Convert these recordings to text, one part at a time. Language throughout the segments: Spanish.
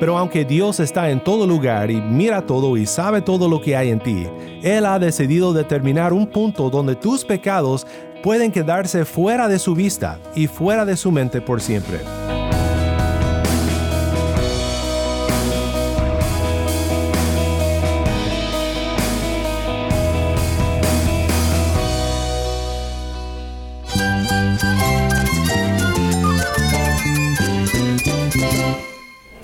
Pero aunque Dios está en todo lugar y mira todo y sabe todo lo que hay en ti, Él ha decidido determinar un punto donde tus pecados pueden quedarse fuera de su vista y fuera de su mente por siempre.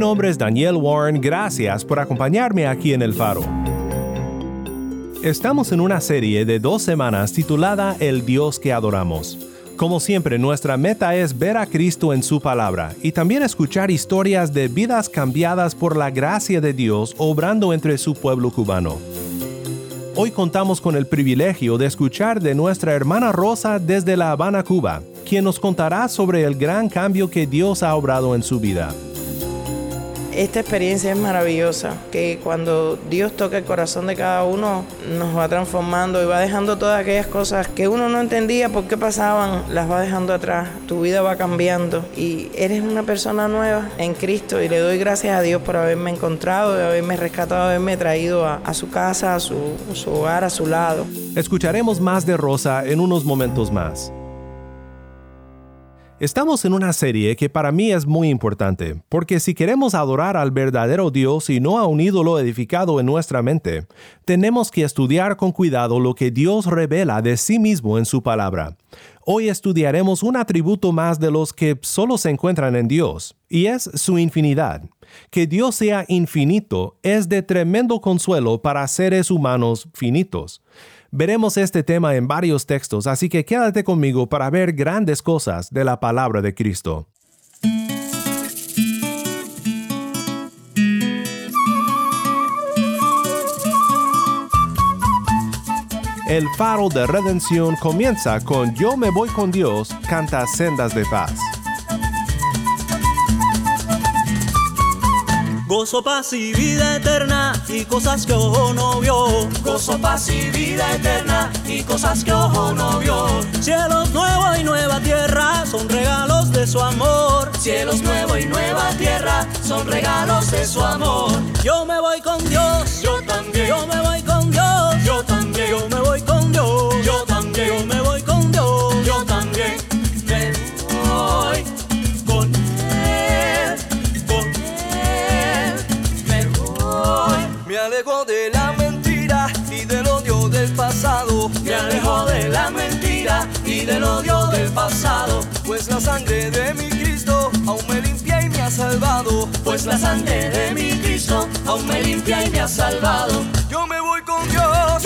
Nombre es Daniel Warren, gracias por acompañarme aquí en El Faro. Estamos en una serie de dos semanas titulada El Dios que adoramos. Como siempre, nuestra meta es ver a Cristo en su palabra y también escuchar historias de vidas cambiadas por la gracia de Dios obrando entre su pueblo cubano. Hoy contamos con el privilegio de escuchar de nuestra hermana Rosa desde La Habana, Cuba, quien nos contará sobre el gran cambio que Dios ha obrado en su vida. Esta experiencia es maravillosa, que cuando Dios toca el corazón de cada uno, nos va transformando y va dejando todas aquellas cosas que uno no entendía por qué pasaban, las va dejando atrás. Tu vida va cambiando y eres una persona nueva en Cristo y le doy gracias a Dios por haberme encontrado, de haberme rescatado, haberme traído a, a su casa, a su, a su hogar, a su lado. Escucharemos más de Rosa en unos momentos más. Estamos en una serie que para mí es muy importante, porque si queremos adorar al verdadero Dios y no a un ídolo edificado en nuestra mente, tenemos que estudiar con cuidado lo que Dios revela de sí mismo en su palabra. Hoy estudiaremos un atributo más de los que solo se encuentran en Dios, y es su infinidad. Que Dios sea infinito es de tremendo consuelo para seres humanos finitos. Veremos este tema en varios textos, así que quédate conmigo para ver grandes cosas de la palabra de Cristo. El faro de redención comienza con Yo me voy con Dios, canta sendas de paz. Gozo, paz y vida eterna y cosas que ojo no vio. Gozo, paz y vida eterna y cosas que ojo no vio. Cielos nuevos y nueva tierra son regalos de su amor. Cielos nuevos y nueva tierra son regalos de su amor. Yo me voy con Dios. Yo también. Yo me voy con Dios. Yo también. Yo me voy mentira y del odio del pasado. Pues la sangre de mi Cristo aún me limpia y me ha salvado. Pues la sangre de mi Cristo aún me limpia y me ha salvado. Yo me voy con Dios.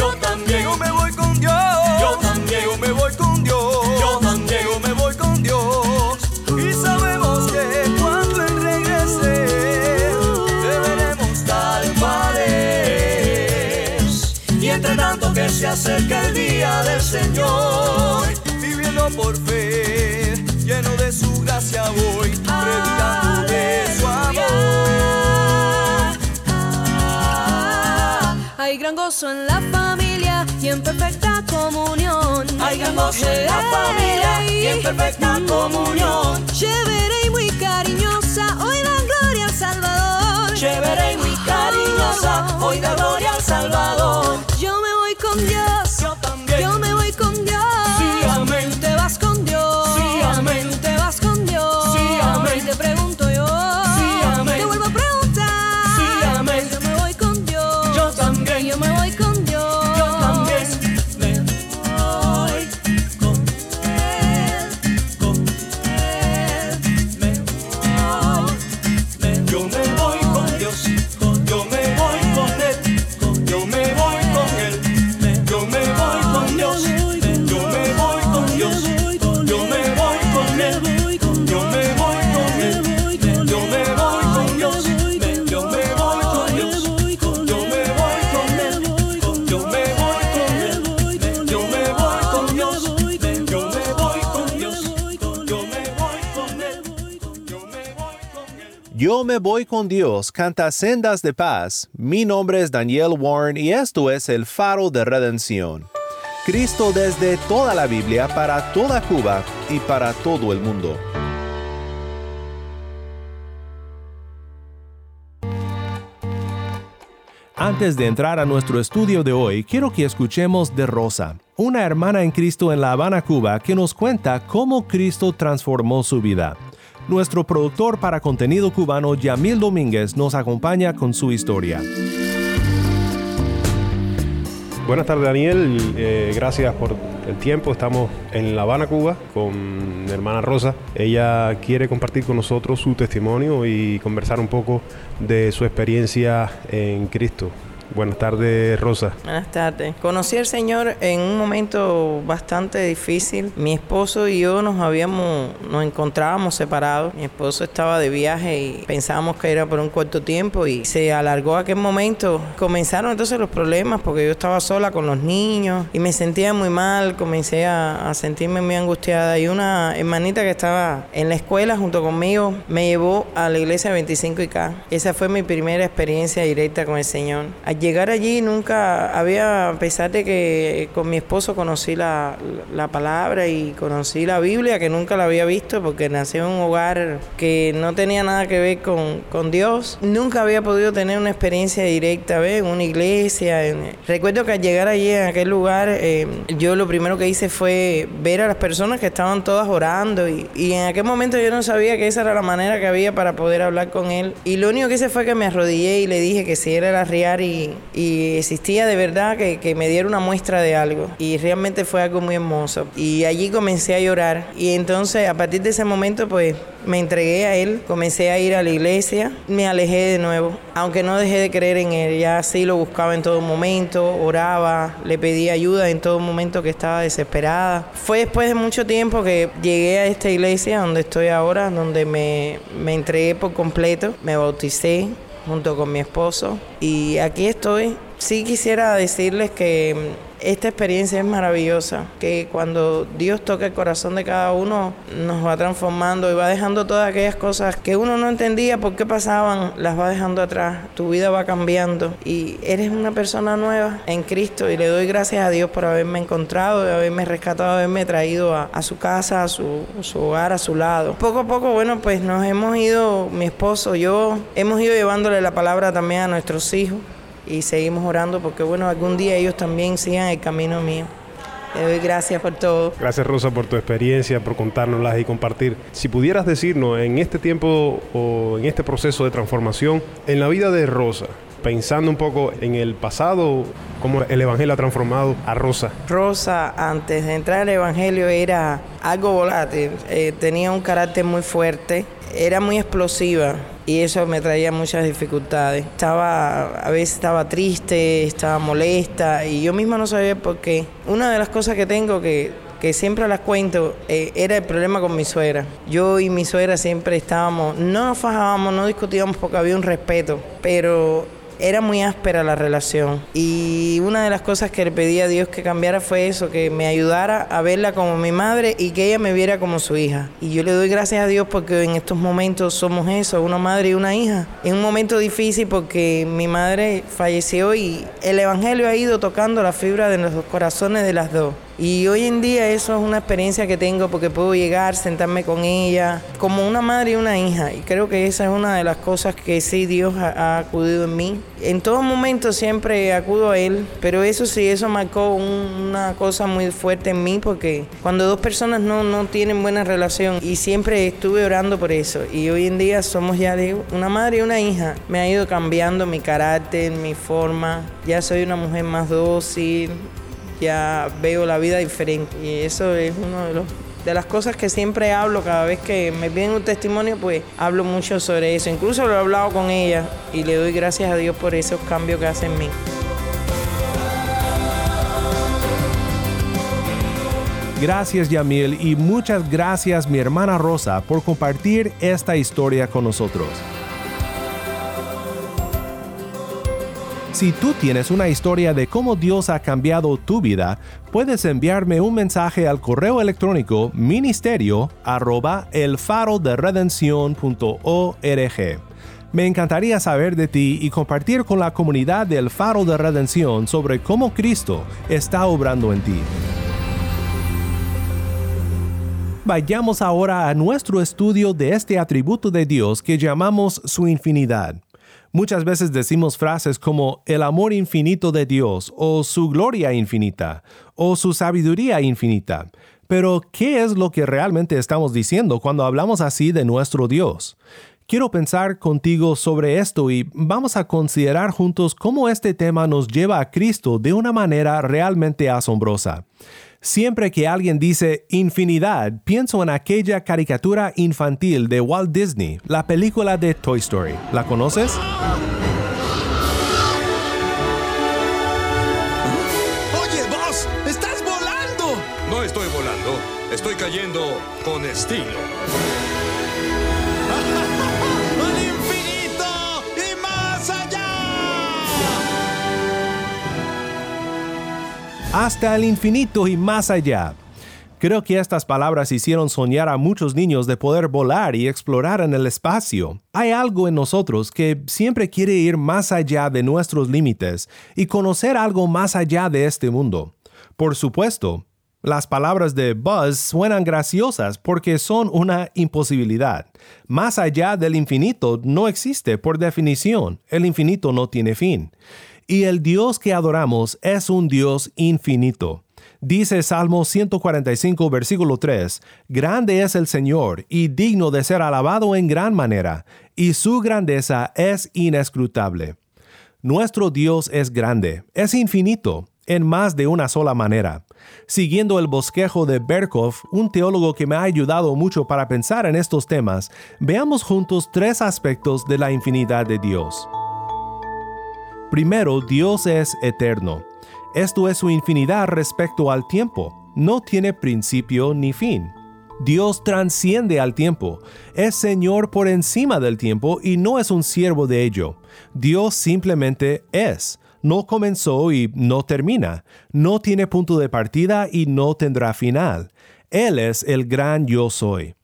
Acerca el día del Señor, Viviendo por fe, lleno de su gracia voy, predicando de su amor. Hay gran gozo en la familia y en perfecta comunión. hay gran gozo en la familia y en perfecta comunión. Chévere y muy cariñosa, hoy dan gloria al Salvador. Chévere y muy cariñosa, hoy da gloria al Salvador. Yo me voy con Con Dios, canta sendas de paz. Mi nombre es Daniel Warren y esto es el faro de redención. Cristo desde toda la Biblia para toda Cuba y para todo el mundo. Antes de entrar a nuestro estudio de hoy, quiero que escuchemos de Rosa, una hermana en Cristo en La Habana, Cuba, que nos cuenta cómo Cristo transformó su vida. Nuestro productor para contenido cubano, Yamil Domínguez, nos acompaña con su historia. Buenas tardes Daniel, eh, gracias por el tiempo. Estamos en La Habana, Cuba, con mi hermana Rosa. Ella quiere compartir con nosotros su testimonio y conversar un poco de su experiencia en Cristo. Buenas tardes, Rosa. Buenas tardes. Conocí al Señor en un momento bastante difícil. Mi esposo y yo nos habíamos, nos encontrábamos separados. Mi esposo estaba de viaje y pensábamos que era por un corto tiempo y se alargó aquel momento. Comenzaron entonces los problemas porque yo estaba sola con los niños y me sentía muy mal. Comencé a, a sentirme muy angustiada y una hermanita que estaba en la escuela junto conmigo me llevó a la iglesia 25 y K. Esa fue mi primera experiencia directa con el Señor. Llegar allí nunca había, a pesar de que con mi esposo conocí la, la, palabra y conocí la Biblia, que nunca la había visto porque nací en un hogar que no tenía nada que ver con, con Dios, nunca había podido tener una experiencia directa, ¿ves? En una iglesia. Recuerdo que al llegar allí en aquel lugar, eh, yo lo primero que hice fue ver a las personas que estaban todas orando y, en aquel momento yo no sabía que esa era la manera que había para poder hablar con él. Y lo único que hice fue que me arrodillé y le dije que si era Riar y, existía de verdad que, que, me diera una muestra de algo. Y realmente fue algo muy hermoso. Y allí comencé a llorar. Y entonces a partir de ese momento pues me entregué a él, comencé a ir a la iglesia, me alejé de nuevo. Aunque no dejé de creer en él, ya sí lo buscaba en todo momento, oraba, le pedía ayuda en todo momento que estaba desesperada. Fue después de mucho tiempo que llegué a esta iglesia donde estoy ahora, donde me, me entregué por completo, me bauticé, junto con mi esposo. Y aquí estoy. Sí quisiera decirles que esta experiencia es maravillosa, que cuando Dios toca el corazón de cada uno, nos va transformando y va dejando todas aquellas cosas que uno no entendía por qué pasaban, las va dejando atrás. Tu vida va cambiando y eres una persona nueva en Cristo y le doy gracias a Dios por haberme encontrado, de haberme rescatado, haberme traído a, su casa, a su, hogar, a su lado. Poco a poco, bueno, pues nos hemos ido, mi esposo, yo, hemos ido llevándole la palabra también a nuestros hijos y seguimos orando porque bueno, algún día ellos también sigan el camino mío. Doy gracias por todo. Gracias Rosa por tu experiencia, por contárnoslas y compartir. Si pudieras decirnos en este tiempo o en este proceso de transformación, en la vida de Rosa, pensando un poco en el pasado, cómo el Evangelio ha transformado a Rosa. Rosa, antes de entrar al Evangelio, era algo volátil, eh, tenía un carácter muy fuerte, era muy explosiva y eso me traía muchas dificultades. Estaba, a veces estaba triste, estaba molesta y yo misma no sabía por qué. Una de las cosas que tengo que, que siempre las cuento eh, era el problema con mi suegra. Yo y mi suegra siempre estábamos, no nos fajábamos, no discutíamos porque había un respeto, pero era muy áspera la relación y una de las cosas que le pedí a Dios que cambiara fue eso, que me ayudara a verla como mi madre y que ella me viera como su hija. Y yo le doy gracias a Dios porque en estos momentos somos eso, una madre y una hija. En un momento difícil porque mi madre falleció y el Evangelio ha ido tocando la fibra de los corazones de las dos. Y hoy en día eso es una experiencia que tengo porque puedo llegar, sentarme con ella, como una madre y una hija. Y creo que esa es una de las cosas que sí Dios ha, ha acudido en mí. En todo momento siempre acudo a Él, pero eso sí, eso marcó un, una cosa muy fuerte en mí porque cuando dos personas no, no tienen buena relación y siempre estuve orando por eso. Y hoy en día somos ya de una madre y una hija. Me ha ido cambiando mi carácter, mi forma. Ya soy una mujer más dócil, ya veo la vida diferente. Y eso es uno de de las cosas que siempre hablo cada vez que me piden un testimonio pues hablo mucho sobre eso. Incluso lo he hablado con ella y le doy gracias a Dios por esos cambios que hace en mí. Gracias Yamil y muchas gracias mi hermana Rosa por compartir esta historia con nosotros. Si tú tienes una historia de cómo Dios ha cambiado tu vida, puedes enviarme un mensaje al correo electrónico ministerio Me encantaría saber de ti y compartir con la comunidad del Faro de Redención sobre cómo Cristo está obrando en ti. Vayamos ahora a nuestro estudio de este atributo de Dios que llamamos su infinidad. Muchas veces decimos frases como el amor infinito de Dios o su gloria infinita o su sabiduría infinita. Pero, ¿qué es lo que realmente estamos diciendo cuando hablamos así de nuestro Dios? Quiero pensar contigo sobre esto y vamos a considerar juntos cómo este tema nos lleva a Cristo de una manera realmente asombrosa. Siempre que alguien dice infinidad, pienso en aquella caricatura infantil de Walt Disney, la película de Toy Story. ¿La conoces? Oye, vos, estás volando. No estoy volando, estoy cayendo con estilo. Hasta el infinito y más allá. Creo que estas palabras hicieron soñar a muchos niños de poder volar y explorar en el espacio. Hay algo en nosotros que siempre quiere ir más allá de nuestros límites y conocer algo más allá de este mundo. Por supuesto, las palabras de Buzz suenan graciosas porque son una imposibilidad. Más allá del infinito no existe por definición. El infinito no tiene fin. Y el Dios que adoramos es un Dios infinito. Dice Salmo 145, versículo 3, Grande es el Señor y digno de ser alabado en gran manera, y su grandeza es inescrutable. Nuestro Dios es grande, es infinito, en más de una sola manera. Siguiendo el bosquejo de Berkov, un teólogo que me ha ayudado mucho para pensar en estos temas, veamos juntos tres aspectos de la infinidad de Dios. Primero, Dios es eterno. Esto es su infinidad respecto al tiempo. No tiene principio ni fin. Dios transciende al tiempo, es Señor por encima del tiempo y no es un siervo de ello. Dios simplemente es, no comenzó y no termina, no tiene punto de partida y no tendrá final. Él es el gran yo soy.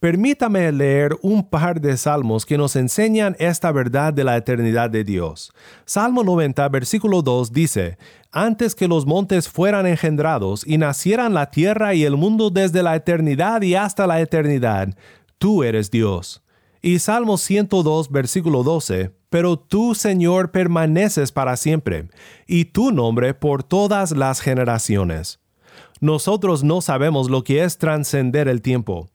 Permítame leer un par de salmos que nos enseñan esta verdad de la eternidad de Dios. Salmo 90, versículo 2 dice, Antes que los montes fueran engendrados y nacieran la tierra y el mundo desde la eternidad y hasta la eternidad, tú eres Dios. Y Salmo 102, versículo 12, Pero tú, Señor, permaneces para siempre, y tu nombre por todas las generaciones. Nosotros no sabemos lo que es trascender el tiempo.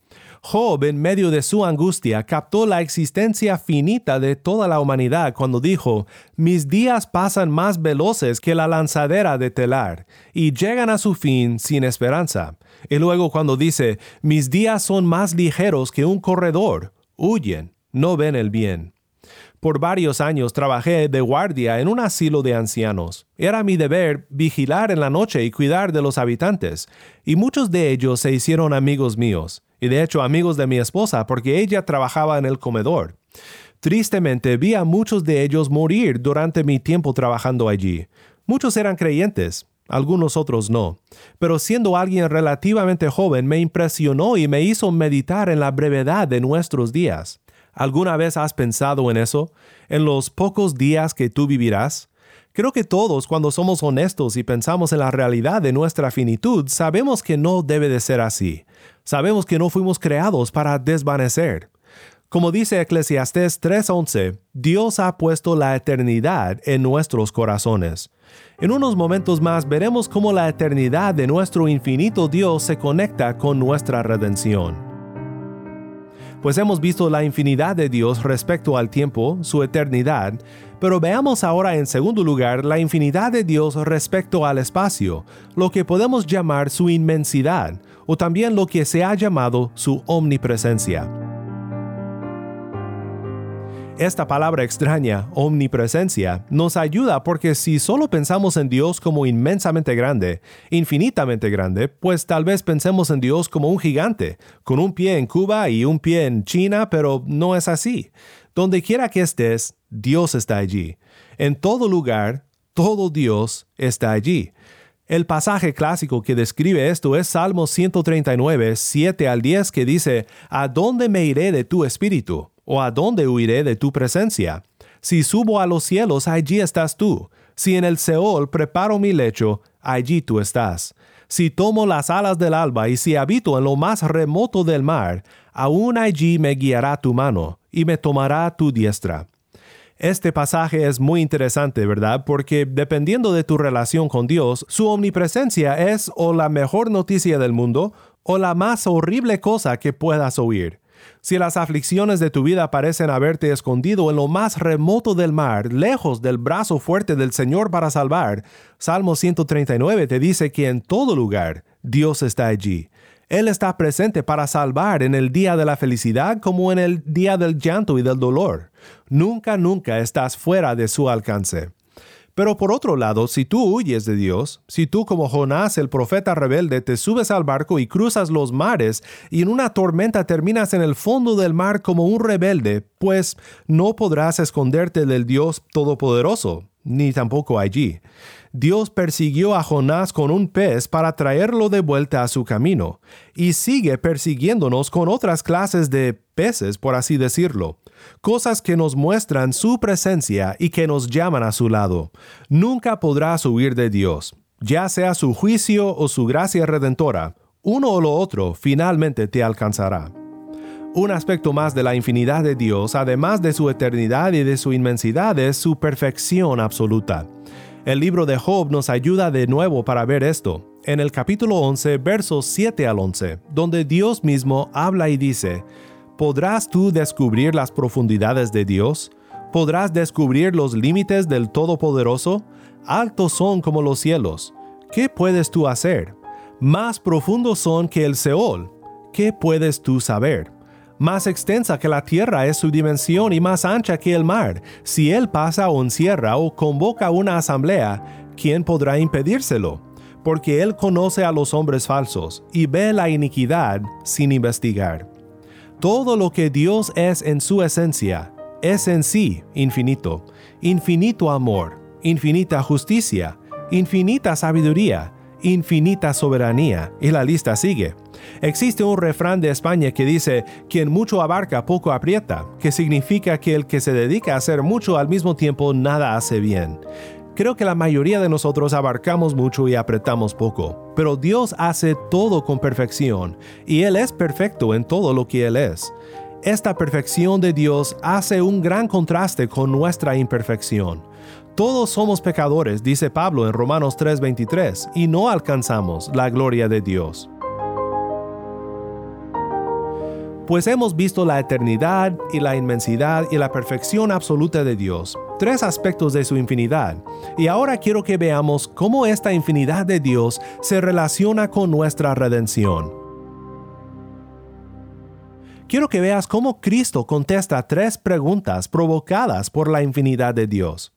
Job, en medio de su angustia, captó la existencia finita de toda la humanidad cuando dijo, Mis días pasan más veloces que la lanzadera de telar, y llegan a su fin sin esperanza. Y luego cuando dice, Mis días son más ligeros que un corredor, huyen, no ven el bien. Por varios años trabajé de guardia en un asilo de ancianos. Era mi deber vigilar en la noche y cuidar de los habitantes, y muchos de ellos se hicieron amigos míos y de hecho amigos de mi esposa porque ella trabajaba en el comedor. Tristemente vi a muchos de ellos morir durante mi tiempo trabajando allí. Muchos eran creyentes, algunos otros no, pero siendo alguien relativamente joven me impresionó y me hizo meditar en la brevedad de nuestros días. ¿Alguna vez has pensado en eso? ¿En los pocos días que tú vivirás? Creo que todos, cuando somos honestos y pensamos en la realidad de nuestra finitud, sabemos que no debe de ser así. Sabemos que no fuimos creados para desvanecer. Como dice Eclesiastés 3:11, Dios ha puesto la eternidad en nuestros corazones. En unos momentos más veremos cómo la eternidad de nuestro infinito Dios se conecta con nuestra redención. Pues hemos visto la infinidad de Dios respecto al tiempo, su eternidad, pero veamos ahora en segundo lugar la infinidad de Dios respecto al espacio, lo que podemos llamar su inmensidad, o también lo que se ha llamado su omnipresencia. Esta palabra extraña, omnipresencia, nos ayuda porque si solo pensamos en Dios como inmensamente grande, infinitamente grande, pues tal vez pensemos en Dios como un gigante, con un pie en Cuba y un pie en China, pero no es así. Donde quiera que estés, Dios está allí. En todo lugar, todo Dios está allí. El pasaje clásico que describe esto es Salmo 139, 7 al 10, que dice, ¿A dónde me iré de tu espíritu? ¿O a dónde huiré de tu presencia? Si subo a los cielos, allí estás tú. Si en el Seol preparo mi lecho, allí tú estás. Si tomo las alas del alba y si habito en lo más remoto del mar, aún allí me guiará tu mano y me tomará tu diestra. Este pasaje es muy interesante, ¿verdad? Porque dependiendo de tu relación con Dios, su omnipresencia es o la mejor noticia del mundo o la más horrible cosa que puedas oír. Si las aflicciones de tu vida parecen haberte escondido en lo más remoto del mar, lejos del brazo fuerte del Señor para salvar, Salmo 139 te dice que en todo lugar Dios está allí. Él está presente para salvar en el día de la felicidad como en el día del llanto y del dolor. Nunca, nunca estás fuera de su alcance. Pero por otro lado, si tú huyes de Dios, si tú como Jonás el profeta rebelde te subes al barco y cruzas los mares y en una tormenta terminas en el fondo del mar como un rebelde, pues no podrás esconderte del Dios Todopoderoso, ni tampoco allí. Dios persiguió a Jonás con un pez para traerlo de vuelta a su camino, y sigue persiguiéndonos con otras clases de peces, por así decirlo cosas que nos muestran su presencia y que nos llaman a su lado. Nunca podrás huir de Dios, ya sea su juicio o su gracia redentora. Uno o lo otro finalmente te alcanzará. Un aspecto más de la infinidad de Dios, además de su eternidad y de su inmensidad, es su perfección absoluta. El libro de Job nos ayuda de nuevo para ver esto. En el capítulo 11, versos 7 al 11, donde Dios mismo habla y dice, ¿Podrás tú descubrir las profundidades de Dios? ¿Podrás descubrir los límites del Todopoderoso? Altos son como los cielos. ¿Qué puedes tú hacer? Más profundos son que el Seol. ¿Qué puedes tú saber? Más extensa que la tierra es su dimensión y más ancha que el mar. Si él pasa o encierra o convoca una asamblea, ¿quién podrá impedírselo? Porque él conoce a los hombres falsos y ve la iniquidad sin investigar. Todo lo que Dios es en su esencia es en sí infinito, infinito amor, infinita justicia, infinita sabiduría, infinita soberanía, y la lista sigue. Existe un refrán de España que dice, quien mucho abarca, poco aprieta, que significa que el que se dedica a hacer mucho al mismo tiempo nada hace bien. Creo que la mayoría de nosotros abarcamos mucho y apretamos poco, pero Dios hace todo con perfección y Él es perfecto en todo lo que Él es. Esta perfección de Dios hace un gran contraste con nuestra imperfección. Todos somos pecadores, dice Pablo en Romanos 3:23, y no alcanzamos la gloria de Dios. Pues hemos visto la eternidad y la inmensidad y la perfección absoluta de Dios, tres aspectos de su infinidad, y ahora quiero que veamos cómo esta infinidad de Dios se relaciona con nuestra redención. Quiero que veas cómo Cristo contesta tres preguntas provocadas por la infinidad de Dios.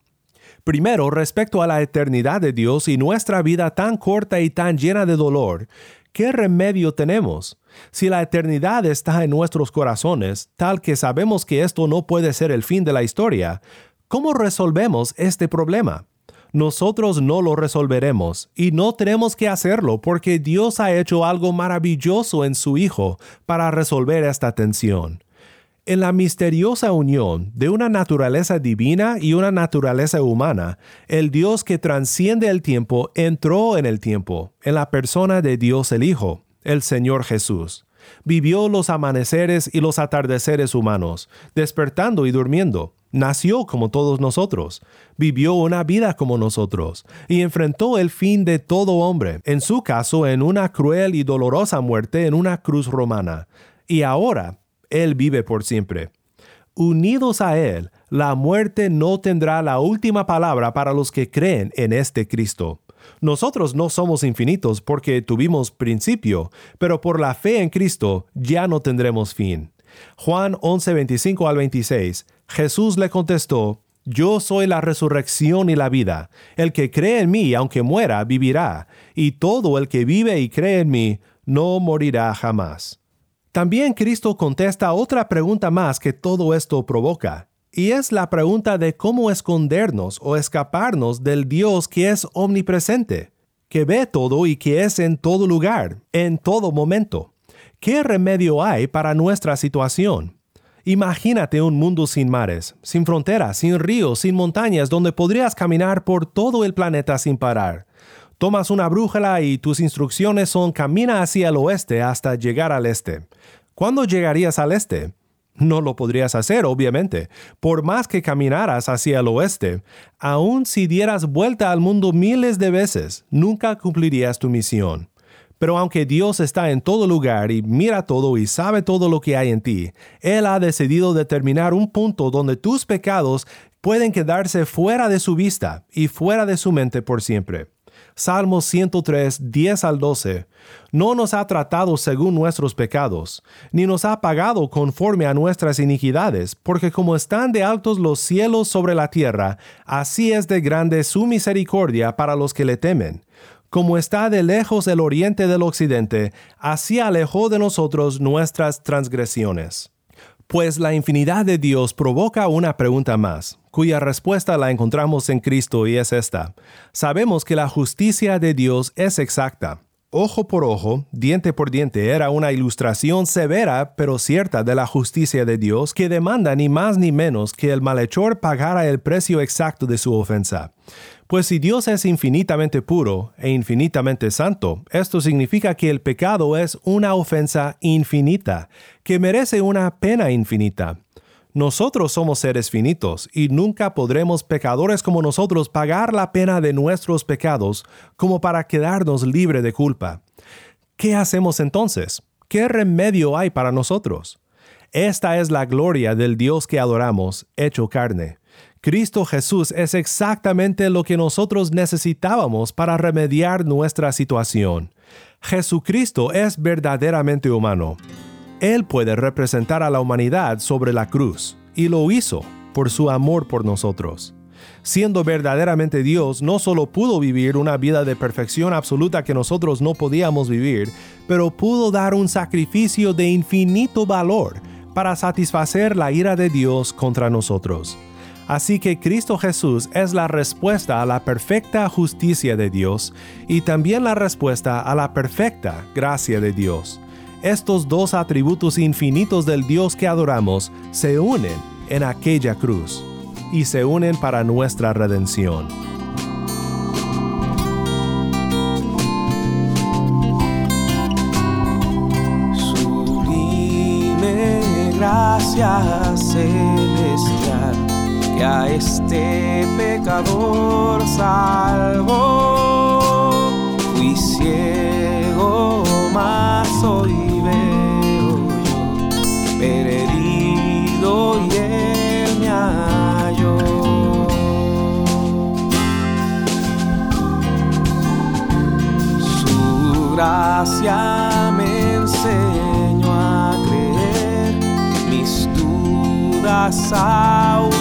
Primero, respecto a la eternidad de Dios y nuestra vida tan corta y tan llena de dolor, ¿qué remedio tenemos? Si la eternidad está en nuestros corazones, tal que sabemos que esto no puede ser el fin de la historia, ¿cómo resolvemos este problema? Nosotros no lo resolveremos y no tenemos que hacerlo porque Dios ha hecho algo maravilloso en su Hijo para resolver esta tensión. En la misteriosa unión de una naturaleza divina y una naturaleza humana, el Dios que transciende el tiempo entró en el tiempo, en la persona de Dios el Hijo el Señor Jesús. Vivió los amaneceres y los atardeceres humanos, despertando y durmiendo. Nació como todos nosotros, vivió una vida como nosotros, y enfrentó el fin de todo hombre, en su caso en una cruel y dolorosa muerte en una cruz romana. Y ahora, Él vive por siempre. Unidos a Él, la muerte no tendrá la última palabra para los que creen en este Cristo. Nosotros no somos infinitos porque tuvimos principio, pero por la fe en Cristo ya no tendremos fin. Juan 11, 25 al 26, Jesús le contestó, Yo soy la resurrección y la vida. El que cree en mí, aunque muera, vivirá, y todo el que vive y cree en mí, no morirá jamás. También Cristo contesta otra pregunta más que todo esto provoca. Y es la pregunta de cómo escondernos o escaparnos del Dios que es omnipresente, que ve todo y que es en todo lugar, en todo momento. ¿Qué remedio hay para nuestra situación? Imagínate un mundo sin mares, sin fronteras, sin ríos, sin montañas, donde podrías caminar por todo el planeta sin parar. Tomas una brújula y tus instrucciones son camina hacia el oeste hasta llegar al este. ¿Cuándo llegarías al este? No lo podrías hacer, obviamente. Por más que caminaras hacia el oeste, aun si dieras vuelta al mundo miles de veces, nunca cumplirías tu misión. Pero aunque Dios está en todo lugar y mira todo y sabe todo lo que hay en ti, Él ha decidido determinar un punto donde tus pecados pueden quedarse fuera de su vista y fuera de su mente por siempre. Salmos 103, 10 al 12. No nos ha tratado según nuestros pecados, ni nos ha pagado conforme a nuestras iniquidades, porque como están de altos los cielos sobre la tierra, así es de grande su misericordia para los que le temen. Como está de lejos el oriente del occidente, así alejó de nosotros nuestras transgresiones. Pues la infinidad de Dios provoca una pregunta más, cuya respuesta la encontramos en Cristo y es esta. Sabemos que la justicia de Dios es exacta. Ojo por ojo, diente por diente era una ilustración severa pero cierta de la justicia de Dios que demanda ni más ni menos que el malhechor pagara el precio exacto de su ofensa. Pues si Dios es infinitamente puro e infinitamente santo, esto significa que el pecado es una ofensa infinita, que merece una pena infinita. Nosotros somos seres finitos y nunca podremos pecadores como nosotros pagar la pena de nuestros pecados como para quedarnos libre de culpa. ¿Qué hacemos entonces? ¿Qué remedio hay para nosotros? Esta es la gloria del Dios que adoramos, hecho carne. Cristo Jesús es exactamente lo que nosotros necesitábamos para remediar nuestra situación. Jesucristo es verdaderamente humano. Él puede representar a la humanidad sobre la cruz, y lo hizo por su amor por nosotros. Siendo verdaderamente Dios, no solo pudo vivir una vida de perfección absoluta que nosotros no podíamos vivir, pero pudo dar un sacrificio de infinito valor para satisfacer la ira de Dios contra nosotros. Así que Cristo Jesús es la respuesta a la perfecta justicia de Dios y también la respuesta a la perfecta gracia de Dios. Estos dos atributos infinitos del Dios que adoramos se unen en aquella cruz y se unen para nuestra redención. Sublime gracia celestial que a este pecador salvó. Fui ciego, mas hoy veo yo, perdido y él me halló. Su gracia me enseñó a creer, mis dudas ahuyentó.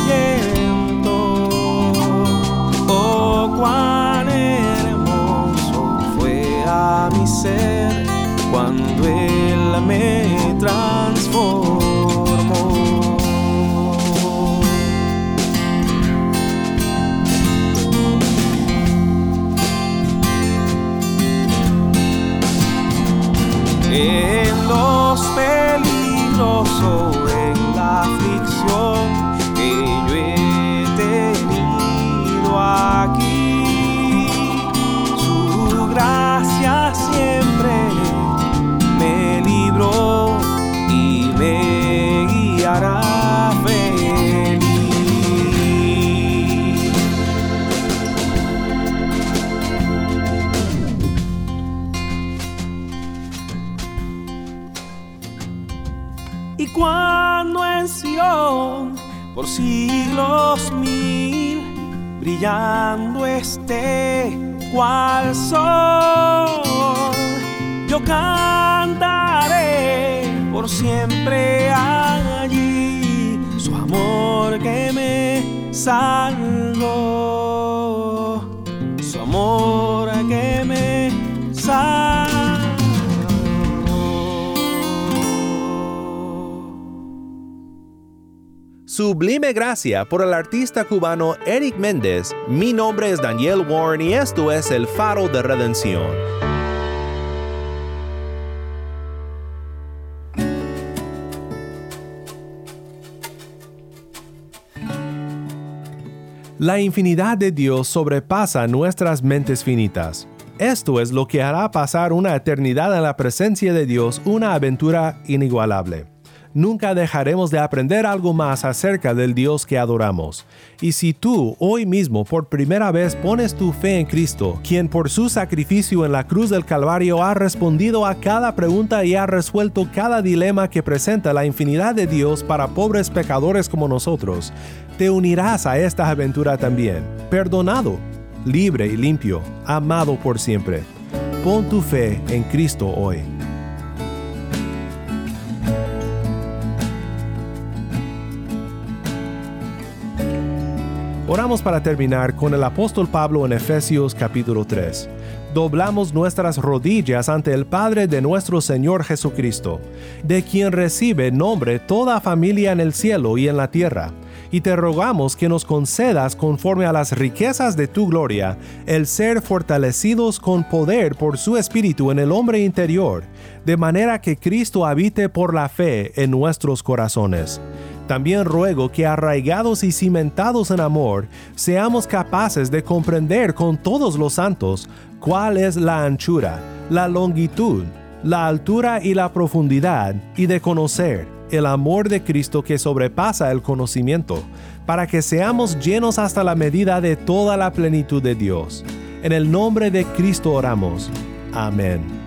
Por siglos mil brillando esté cual sol, yo cantaré por siempre allí su amor que me salvó, su amor que me salvó. Sublime Gracia por el artista cubano Eric Méndez. Mi nombre es Daniel Warren y esto es El Faro de Redención. La infinidad de Dios sobrepasa nuestras mentes finitas. Esto es lo que hará pasar una eternidad en la presencia de Dios una aventura inigualable. Nunca dejaremos de aprender algo más acerca del Dios que adoramos. Y si tú hoy mismo por primera vez pones tu fe en Cristo, quien por su sacrificio en la cruz del Calvario ha respondido a cada pregunta y ha resuelto cada dilema que presenta la infinidad de Dios para pobres pecadores como nosotros, te unirás a esta aventura también, perdonado, libre y limpio, amado por siempre. Pon tu fe en Cristo hoy. Oramos para terminar con el apóstol Pablo en Efesios capítulo 3. Doblamos nuestras rodillas ante el Padre de nuestro Señor Jesucristo, de quien recibe nombre toda familia en el cielo y en la tierra, y te rogamos que nos concedas conforme a las riquezas de tu gloria, el ser fortalecidos con poder por su Espíritu en el hombre interior, de manera que Cristo habite por la fe en nuestros corazones también ruego que arraigados y cimentados en amor, seamos capaces de comprender con todos los santos cuál es la anchura, la longitud, la altura y la profundidad, y de conocer el amor de Cristo que sobrepasa el conocimiento, para que seamos llenos hasta la medida de toda la plenitud de Dios. En el nombre de Cristo oramos. Amén.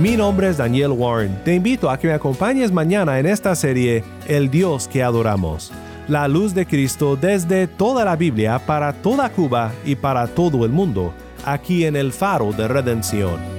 Mi nombre es Daniel Warren. Te invito a que me acompañes mañana en esta serie El Dios que adoramos. La luz de Cristo desde toda la Biblia para toda Cuba y para todo el mundo, aquí en el faro de redención.